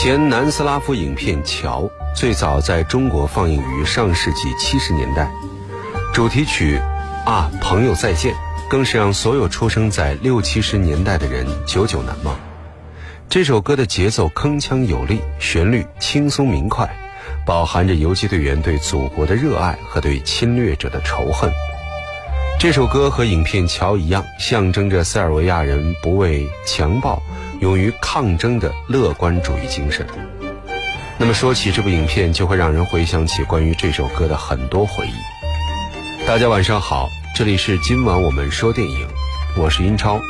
前南斯拉夫影片《桥》最早在中国放映于上世纪七十年代，主题曲《啊，朋友再见》更是让所有出生在六七十年代的人久久难忘。这首歌的节奏铿锵有力，旋律轻松明快，饱含着游击队员对祖国的热爱和对侵略者的仇恨。这首歌和影片《桥》一样，象征着塞尔维亚人不畏强暴、勇于抗争的乐观主义精神。那么说起这部影片，就会让人回想起关于这首歌的很多回忆。大家晚上好，这里是今晚我们说电影，我是英超。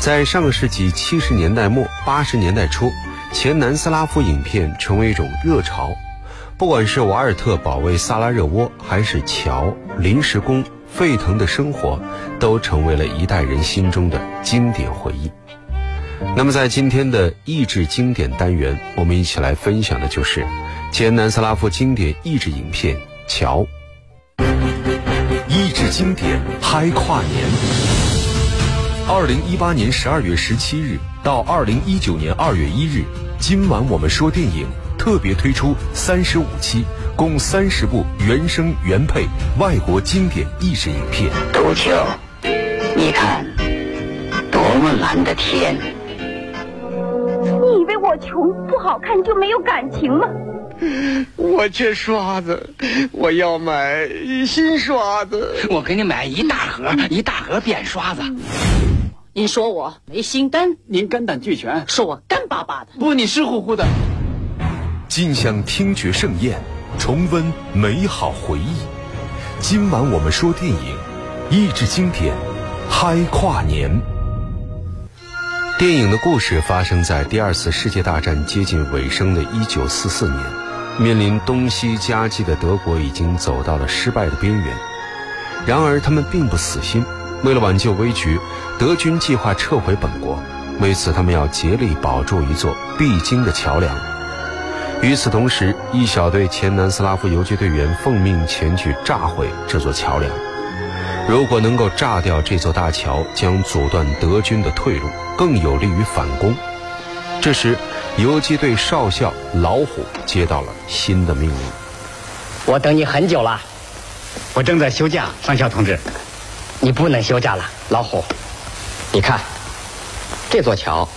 在上个世纪七十年代末、八十年代初，前南斯拉夫影片成为一种热潮。不管是瓦尔特保卫萨拉热窝，还是桥、临时工。沸腾的生活，都成为了一代人心中的经典回忆。那么，在今天的益智经典单元，我们一起来分享的就是前南斯拉夫经典益智影片《桥》。益智经典嗨跨年，二零一八年十二月十七日到二零一九年二月一日，今晚我们说电影特别推出三十五期。共三十部原声原配外国经典意识影片。杜秋，你看，多么蓝的天！我穷不好看就没有感情吗？我缺刷子，我要买新刷子。我给你买一大盒，一大盒扁刷子。您说我没心肝，您肝胆俱全，说我干巴巴的。不，你湿乎乎的。尽享听觉盛宴。重温美好回忆。今晚我们说电影，益智经典，嗨跨年。电影的故事发生在第二次世界大战接近尾声的一九四四年，面临东西夹击的德国已经走到了失败的边缘。然而他们并不死心，为了挽救危局，德军计划撤回本国。为此，他们要竭力保住一座必经的桥梁。与此同时，一小队前南斯拉夫游击队员奉命前去炸毁这座桥梁。如果能够炸掉这座大桥，将阻断德军的退路，更有利于反攻。这时，游击队少校老虎接到了新的命令：“我等你很久了，我正在休假，上校同志，你不能休假了，老虎。你看，这座桥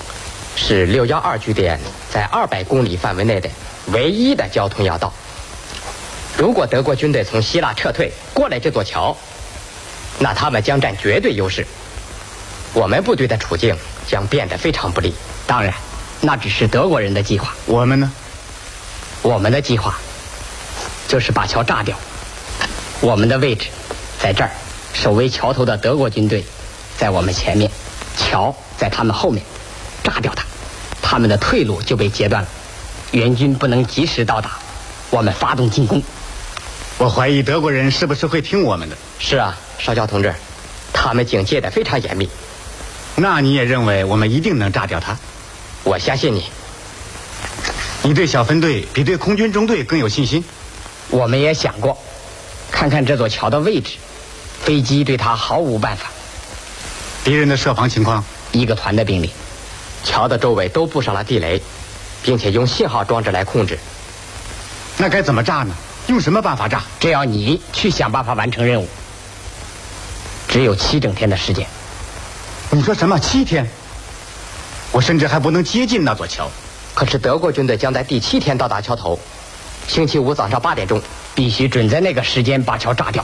是六幺二据点在二百公里范围内的。”唯一的交通要道。如果德国军队从希腊撤退过来这座桥，那他们将占绝对优势，我们部队的处境将变得非常不利。当然，那只是德国人的计划。我们呢？我们的计划就是把桥炸掉。我们的位置在这儿，守卫桥头的德国军队在我们前面，桥在他们后面，炸掉它，他们的退路就被截断了。援军不能及时到达，我们发动进攻。我怀疑德国人是不是会听我们的？是啊，少校同志，他们警戒的非常严密。那你也认为我们一定能炸掉他？我相信你。你对小分队比对空军中队更有信心？我们也想过，看看这座桥的位置，飞机对他毫无办法。敌人的设防情况？一个团的兵力，桥的周围都布上了地雷。并且用信号装置来控制，那该怎么炸呢？用什么办法炸？只要你去想办法完成任务。只有七整天的时间。你说什么？七天？我甚至还不能接近那座桥。可是德国军队将在第七天到达桥头，星期五早上八点钟，必须准在那个时间把桥炸掉。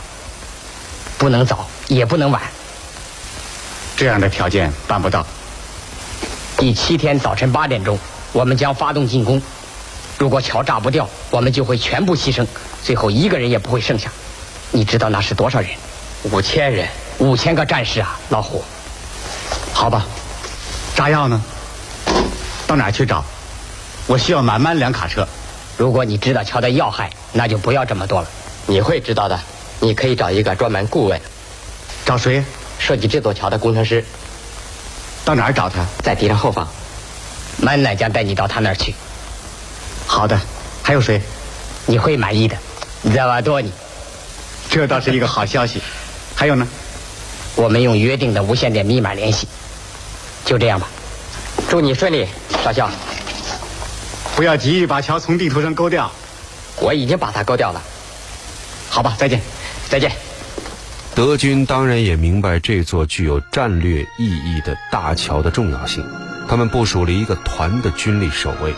不能早，也不能晚。这样的条件办不到。第七天早晨八点钟。我们将发动进攻，如果桥炸不掉，我们就会全部牺牲，最后一个人也不会剩下。你知道那是多少人？五千人，五千个战士啊，老虎。好吧，炸药呢？到哪去找？我需要满满两卡车。如果你知道桥的要害，那就不要这么多了。你会知道的，你可以找一个专门顾问。找谁？设计这座桥的工程师。到哪儿找他？在敌人后方。曼奈将带你到他那儿去。好的，还有谁？你会满意的，你在瓦多尼。这倒是一个好消息。还有呢？我们用约定的无线电密码联系。就这样吧。祝你顺利，少校。不要急于把桥从地图上勾掉。我已经把它勾掉了。好吧，再见，再见。德军当然也明白这座具有战略意义的大桥的重要性，他们部署了一个团的军力守卫，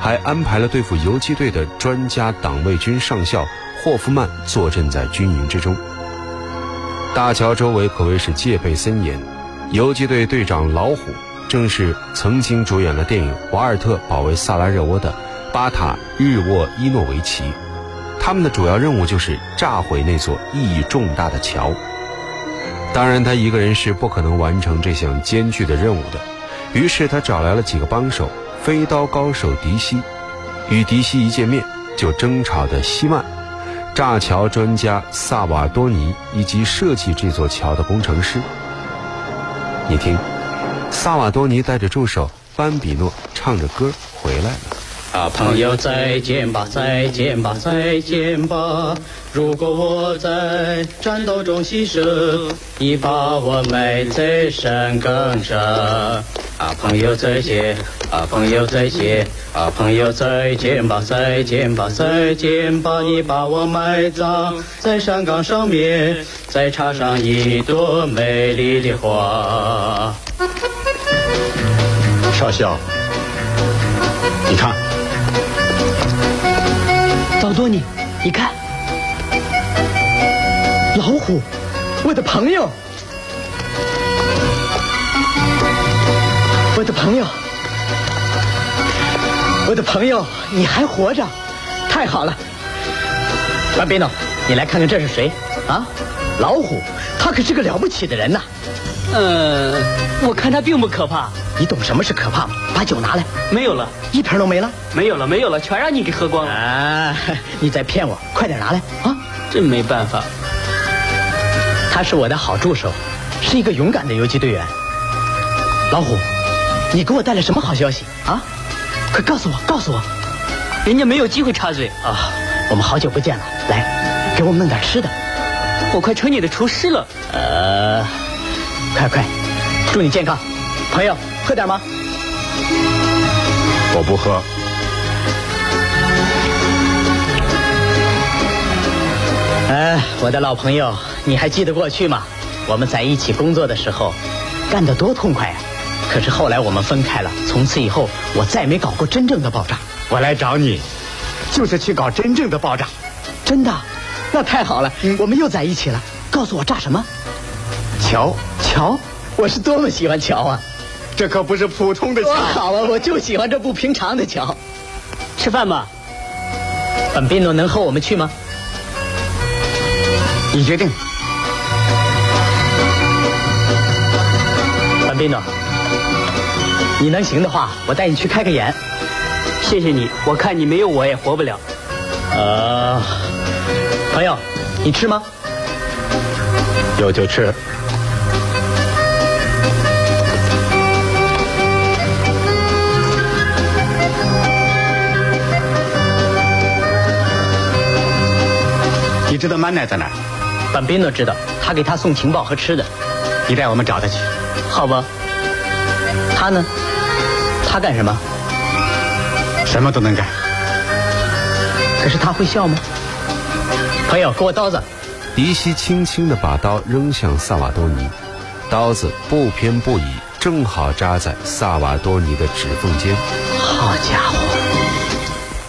还安排了对付游击队的专家党卫军上校霍夫曼坐镇在军营之中。大桥周围可谓是戒备森严，游击队队长老虎正是曾经主演了电影《瓦尔特保卫萨拉热窝》的巴塔日沃伊诺维奇。他们的主要任务就是炸毁那座意义重大的桥。当然，他一个人是不可能完成这项艰巨的任务的。于是，他找来了几个帮手：飞刀高手迪西，与迪西一见面就争吵的希曼，炸桥专家萨瓦多尼，以及设计这座桥的工程师。你听，萨瓦多尼带着助手班比诺唱着歌回来了。啊，朋友再见吧，再见吧，再见吧！如果我在战斗中牺牲，你把我埋在山岗上。啊，朋友再见，啊，朋友再见，啊，朋友再见吧，再见吧，再见吧！你把我埋葬在山岗上面，再插上一朵美丽的花。少校，你看。老多尼，你看，老虎，我的朋友，我的朋友，我的朋友，你还活着，太好了！班比诺，你来看看这是谁啊？老虎，他可是个了不起的人呐。呃，我看他并不可怕。你懂什么是可怕吗？把酒拿来。没有了，一瓶都没了。没有了，没有了，全让你给喝光了。啊！你在骗我，快点拿来啊！真没办法。他是我的好助手，是一个勇敢的游击队员。老虎，你给我带来什么好消息啊？快告诉我，告诉我。人家没有机会插嘴啊。我们好久不见了，来，给我们弄点吃的。我快成你的厨师了。呃，快快，祝你健康，朋友。喝点吗？我不喝。哎，我的老朋友，你还记得过去吗？我们在一起工作的时候，干得多痛快呀！可是后来我们分开了，从此以后我再没搞过真正的爆炸。我来找你，就是去搞真正的爆炸。真的？那太好了，我们又在一起了。告诉我炸什么？桥？桥？我是多么喜欢桥啊！这可不是普通的桥。好啊，我就喜欢这不平常的桥。吃饭吧。本宾诺能和我们去吗？你决定。本宾诺，你能行的话，我带你去开个眼。谢谢你，我看你没有我也活不了。呃，朋友，你吃吗？有就吃。你知道曼奈在哪儿？本宾都知道，他给他送情报和吃的。你带我们找他去。好吧。他呢？他干什么？什么都能干。可是他会笑吗？朋友，给我刀子。迪西轻轻地把刀扔向萨瓦多尼，刀子不偏不倚，正好扎在萨瓦多尼的指缝间。好家伙！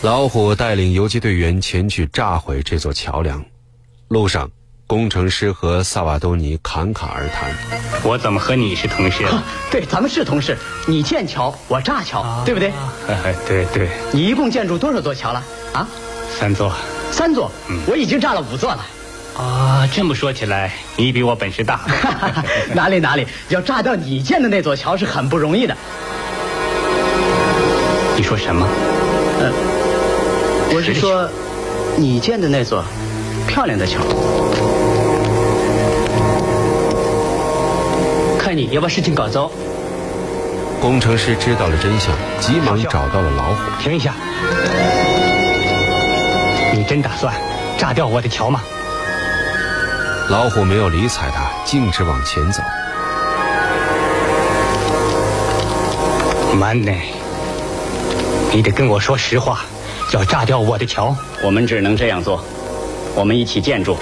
老虎带领游击队员前去炸毁这座桥梁。路上，工程师和萨瓦多尼侃侃而谈。我怎么和你是同事？对，咱们是同事。你建桥，我炸桥，对不对？对对。你一共建筑多少座桥了？啊？三座。三座？我已经炸了五座了。啊，这么说起来，你比我本事大。哪里哪里，要炸掉你建的那座桥是很不容易的。你说什么？呃，我是说，你建的那座。漂亮的桥，看你要把事情搞糟。工程师知道了真相，急忙找到了老虎。停一下！你真打算炸掉我的桥吗？老虎没有理睬他，径直往前走。曼内，你得跟我说实话，要炸掉我的桥。我们只能这样做，我们一起建筑，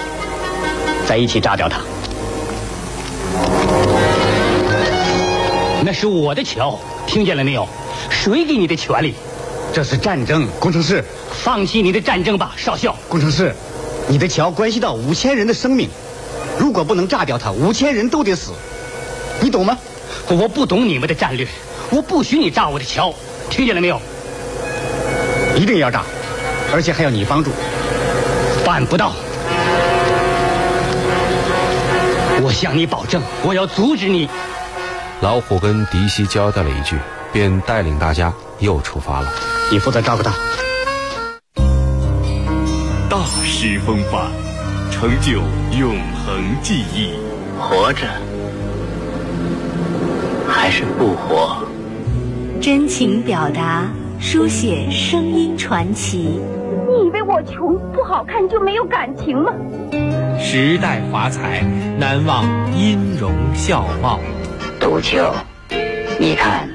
再一起炸掉它。那是我的桥，听见了没有？谁给你的权利？这是战争，工程师。放弃你的战争吧，少校。工程师，你的桥关系到五千人的生命，如果不能炸掉它，五千人都得死。你懂吗？我不懂你们的战略，我不许你炸我的桥，听见了没有？一定要炸，而且还要你帮助。办不到。我向你保证，我要阻止你。老虎跟迪西交代了一句，便带领大家又出发了。你负责照顾他。大师风范，成就永恒记忆。活着还是不活？真情表达，书写声音传奇。你以为我穷不好看就没有感情吗？时代华彩，难忘音容笑貌。杜秋，你看，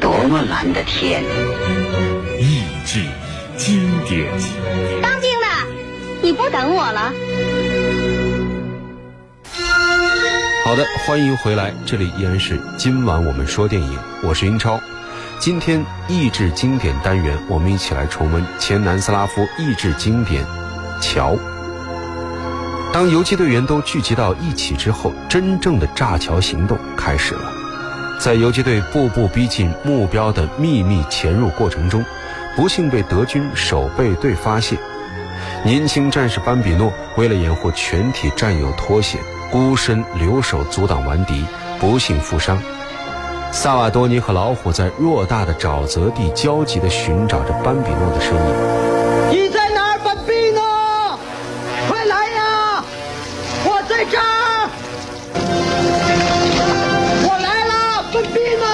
多么蓝的天！意志经典。当兵的，你不等我了？好的，欢迎回来，这里依然是今晚我们说电影，我是英超。今天益智经典单元，我们一起来重温前南斯拉夫益智经典《桥》。当游击队员都聚集到一起之后，真正的炸桥行动开始了。在游击队步步逼近目标的秘密潜入过程中，不幸被德军守备队发现。年轻战士班比诺为了掩护全体战友脱险，孤身留守阻挡顽敌，不幸负伤。萨瓦多尼和老虎在偌大的沼泽地焦急地寻找着班比诺的身影。你在哪儿，班比诺？快来呀！我在这儿。我来了，班比诺。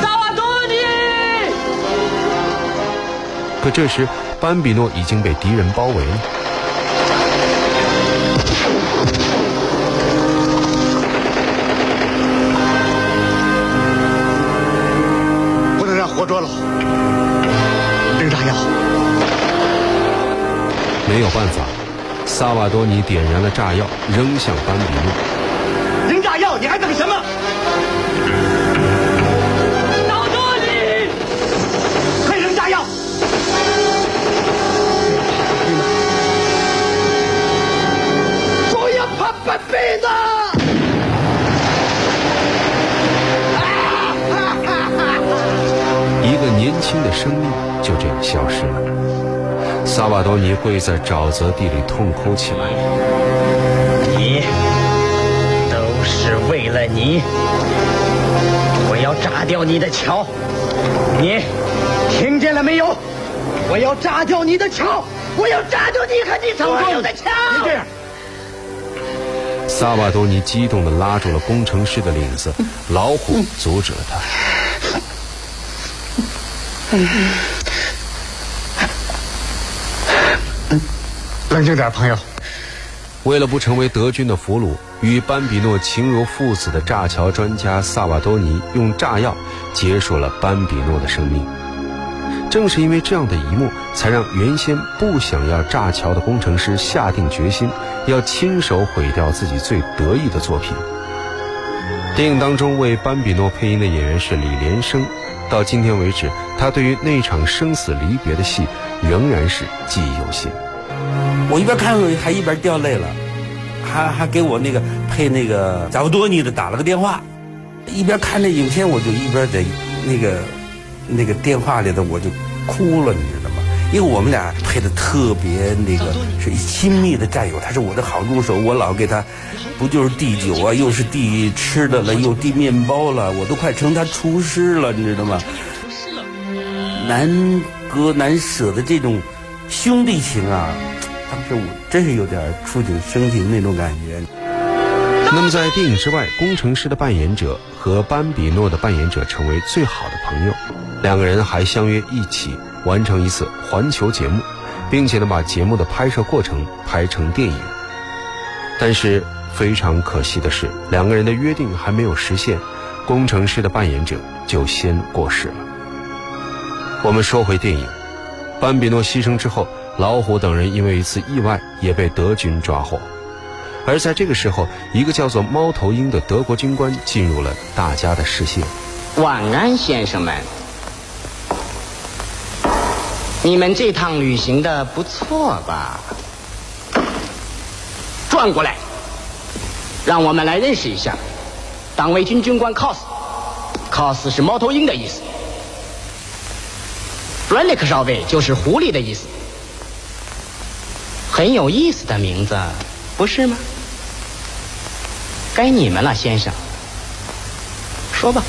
萨瓦多尼！可这时，班比诺已经被敌人包围了。没有办法，萨瓦多尼点燃了炸药，扔向班比诺。扔炸药，你还等什么？萨多尼！快扔炸药！不要怕班比诺！一个年轻的生命就这样消失了。萨瓦多尼跪在沼泽地里痛哭起来。你都是为了你，我要炸掉你的桥！你听见了没有？我要炸掉你的桥！我要炸掉你和你所有的桥！别这样！萨瓦多尼激动地拉住了工程师的领子，老虎阻止了他。冷静点，朋友。为了不成为德军的俘虏，与班比诺情如父子的炸桥专家萨瓦多尼用炸药结束了班比诺的生命。正是因为这样的一幕，才让原先不想要炸桥的工程师下定决心，要亲手毁掉自己最得意的作品。电影当中为班比诺配音的演员是李连生，到今天为止，他对于那场生死离别的戏仍然是记忆犹新。我一边看还一边掉泪了，还还给我那个配那个扎布多尼的打了个电话，一边看那影片我就一边在那个那个电话里头我就哭了，你知道吗？因为我们俩配的特别那个是亲密的战友，他是我的好助手，我老给他不就是递酒啊，又是递吃的了，又递面包了，我都快成他厨师了，你知道吗？难割难舍的这种兄弟情啊！当时我真是有点触景生情那种感觉。那么在电影之外，工程师的扮演者和班比诺的扮演者成为最好的朋友，两个人还相约一起完成一次环球节目，并且呢把节目的拍摄过程拍成电影。但是非常可惜的是，两个人的约定还没有实现，工程师的扮演者就先过世了。我们说回电影，班比诺牺牲之后，老虎等人因为一次意外也被德军抓获。而在这个时候，一个叫做猫头鹰的德国军官进入了大家的视线。晚安，先生们。你们这趟旅行的不错吧？转过来，让我们来认识一下，党卫军军官 cos，cos 是猫头鹰的意思 r e n i c k 少尉就是狐狸的意思，很有意思的名字，不是吗？该你们了，先生。说吧，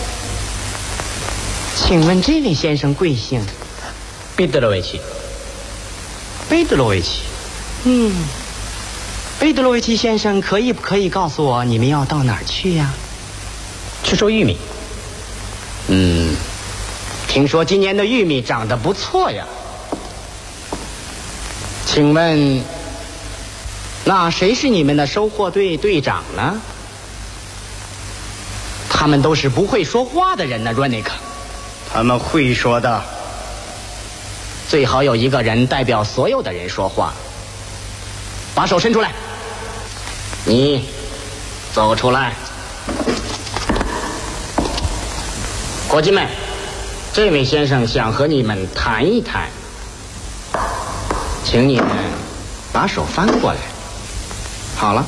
请问这位先生贵姓？贝德罗维奇，贝德罗维奇，嗯，贝德罗维奇先生，可以不可以告诉我你们要到哪儿去呀？去收玉米。嗯，听说今年的玉米长得不错呀。请问，那谁是你们的收获队队长呢？他们都是不会说话的人呢 r o n i k 他们会说的。最好有一个人代表所有的人说话。把手伸出来，你走出来。伙计们，这位先生想和你们谈一谈，请你们把手翻过来。好了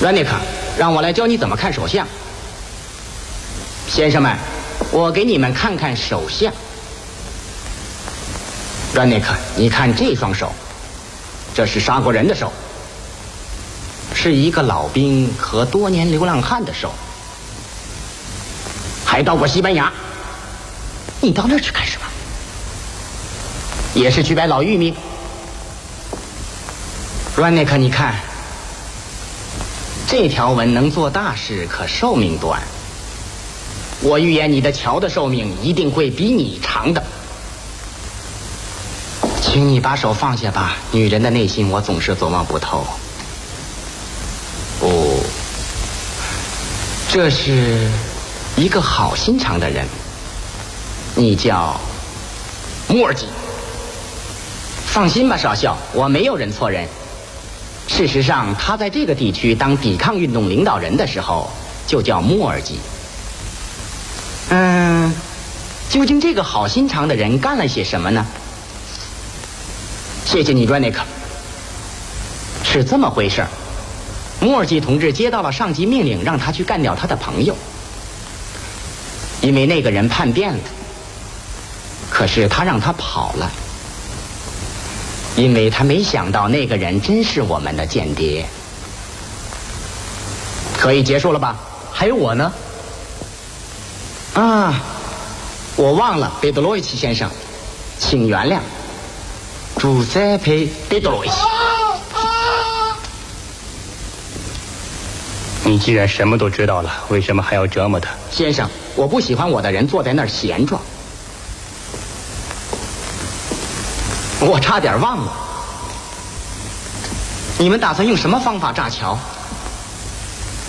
r a n i k 让我来教你怎么看手相。先生们，我给你们看看手相。r 尼克，你看这双手，这是杀过人的手，是一个老兵和多年流浪汉的手，还到过西班牙。你到那儿去干什么？也是去摆老玉米。R 尼克，你看，这条纹能做大事，可寿命短。我预言你的桥的寿命一定会比你长的。请你把手放下吧，女人的内心我总是琢磨不透。哦，这是一个好心肠的人，你叫莫尔基。放心吧，少校，我没有认错人。事实上，他在这个地区当抵抗运动领导人的时候，就叫莫尔基。嗯，究竟这个好心肠的人干了些什么呢？谢谢你 r a n i k 是这么回事儿。莫尔基同志接到了上级命令，让他去干掉他的朋友，因为那个人叛变了。可是他让他跑了，因为他没想到那个人真是我们的间谍。可以结束了吧？还有我呢？啊，我忘了，贝德罗维奇先生，请原谅。朱塞佩·贝德罗维奇，你既然什么都知道了，为什么还要折磨他？先生，我不喜欢我的人坐在那儿闲着。我差点忘了，你们打算用什么方法炸桥？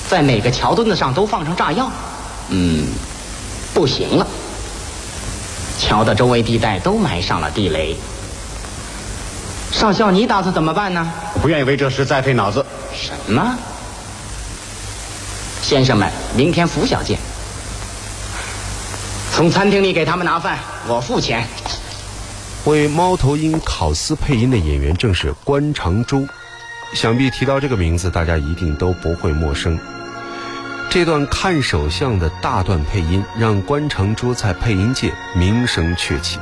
在每个桥墩子上都放上炸药？嗯，不行了，桥的周围地带都埋上了地雷。少校，你打算怎么办呢？不愿意为这事再费脑子。什么？先生们，明天拂晓见。从餐厅里给他们拿饭，我付钱。为猫头鹰考斯配音的演员正是关长洲，想必提到这个名字，大家一定都不会陌生。这段看手相的大段配音，让关长洲在配音界名声鹊起。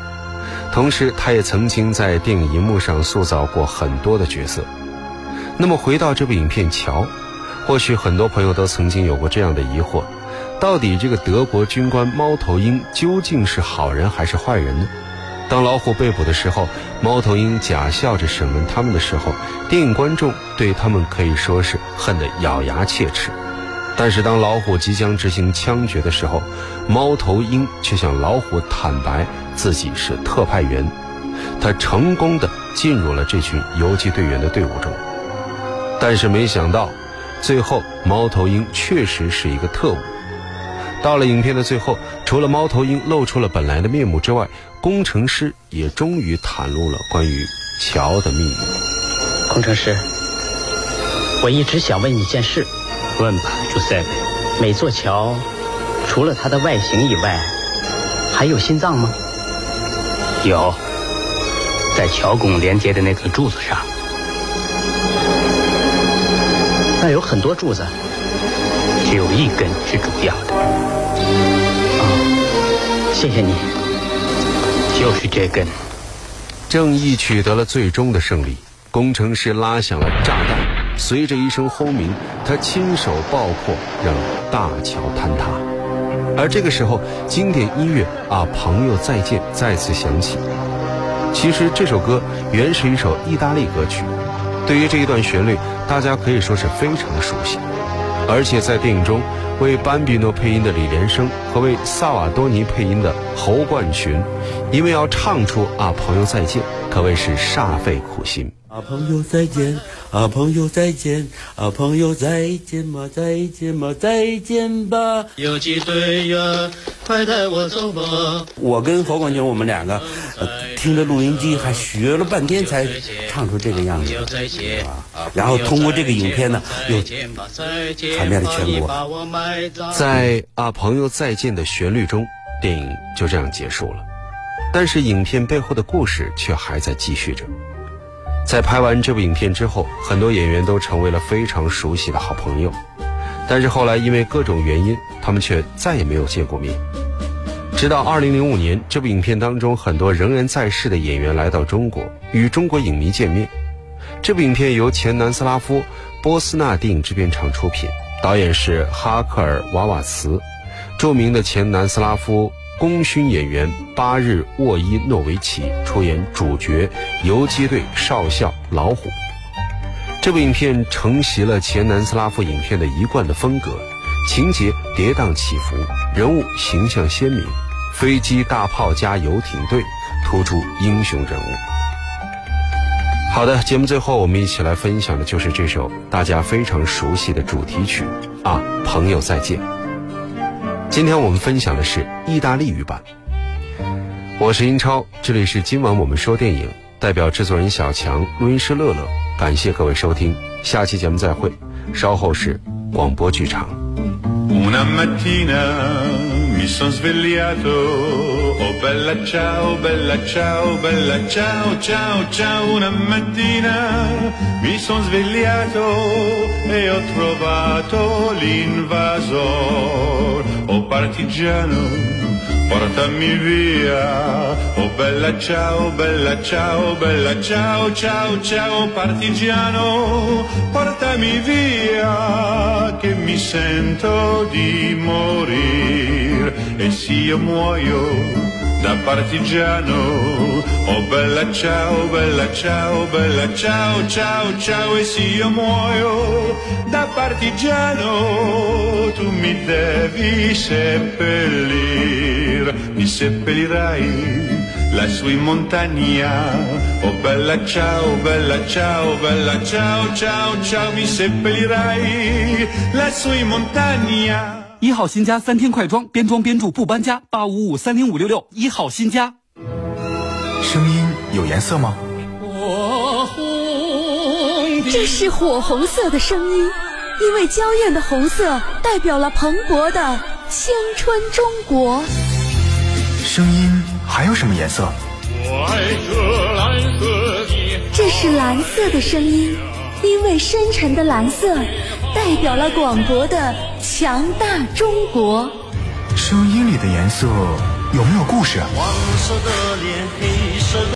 同时，他也曾经在电影荧幕上塑造过很多的角色。那么，回到这部影片《桥》，或许很多朋友都曾经有过这样的疑惑：到底这个德国军官猫头鹰究竟是好人还是坏人呢？当老虎被捕的时候，猫头鹰假笑着审问他们的时候，电影观众对他们可以说是恨得咬牙切齿。但是，当老虎即将执行枪决的时候，猫头鹰却向老虎坦白。自己是特派员，他成功的进入了这群游击队员的队伍中，但是没想到，最后猫头鹰确实是一个特务。到了影片的最后，除了猫头鹰露出了本来的面目之外，工程师也终于袒露了关于桥的秘密。工程师，我一直想问你一件事。问吧，朱塞贝。每座桥，除了它的外形以外，还有心脏吗？有，在桥拱连接的那根柱子上。那有很多柱子，只有一根是主要的。哦，谢谢你。就是这根。正义取得了最终的胜利，工程师拉响了炸弹，随着一声轰鸣，他亲手爆破，让大桥坍塌。而这个时候，经典音乐《啊朋友再见》再次响起。其实这首歌原是一首意大利歌曲，对于这一段旋律，大家可以说是非常熟悉。而且在电影中，为班比诺配音的李连生和为萨瓦多尼配音的侯冠群，因为要唱出“啊朋友再见”，可谓是煞费苦心。啊朋友再见，啊朋友再见，啊朋友再见吧，再见吧，再见吧。游击队呀，快带我走吧。我跟侯冠军，我们两个、呃、听着录音机，还学了半天才唱出这个样子，啊。然后通过这个影片呢，又传遍了全国。在《啊朋友再见》的旋律中，电影就这样结束了。但是影片背后的故事却还在继续着。在拍完这部影片之后，很多演员都成为了非常熟悉的好朋友。但是后来因为各种原因，他们却再也没有见过面。直到2005年，这部影片当中很多仍然在世的演员来到中国，与中国影迷见面。这部影片由前南斯拉夫波斯纳电影制片厂出品，导演是哈克尔瓦瓦茨，著名的前南斯拉夫。功勋演员巴日沃伊诺维奇出演主角游击队少校老虎。这部影片承袭了前南斯拉夫影片的一贯的风格，情节跌宕起伏，人物形象鲜明，飞机、大炮加游艇队突出英雄人物。好的，节目最后我们一起来分享的就是这首大家非常熟悉的主题曲啊，朋友再见。今天我们分享的是意大利语版。我是英超，这里是今晚我们说电影，代表制作人小强，录音师乐乐，感谢各位收听，下期节目再会。稍后是广播剧场。Bella ciao, bella ciao, bella ciao, ciao, ciao. Una mattina mi son svegliato e ho trovato l'invasor, oh partigiano. Portami via, oh bella ciao, bella ciao, bella ciao, ciao, ciao partigiano, portami via che mi sento di morire e se io muoio da partigiano, oh bella ciao, bella ciao, bella ciao, ciao, ciao e se io muoio da partigiano, tu mi devi seppellir, mi seppellirai lassù in montagna. Oh bella ciao, bella ciao, bella ciao, ciao, ciao, mi seppellirai lassù in montagna. 一号新家三天快装，边装边住不搬家，八五五三零五六六，一号新家。声音有颜色吗？这是火红色的声音，因为娇艳的红色代表了蓬勃的青春中国。声音还有什么颜色？这是蓝色的声音，因为深沉的蓝色代表了广博的强大中国。声音里的颜色有没有故事？黄色的脸，黑色的。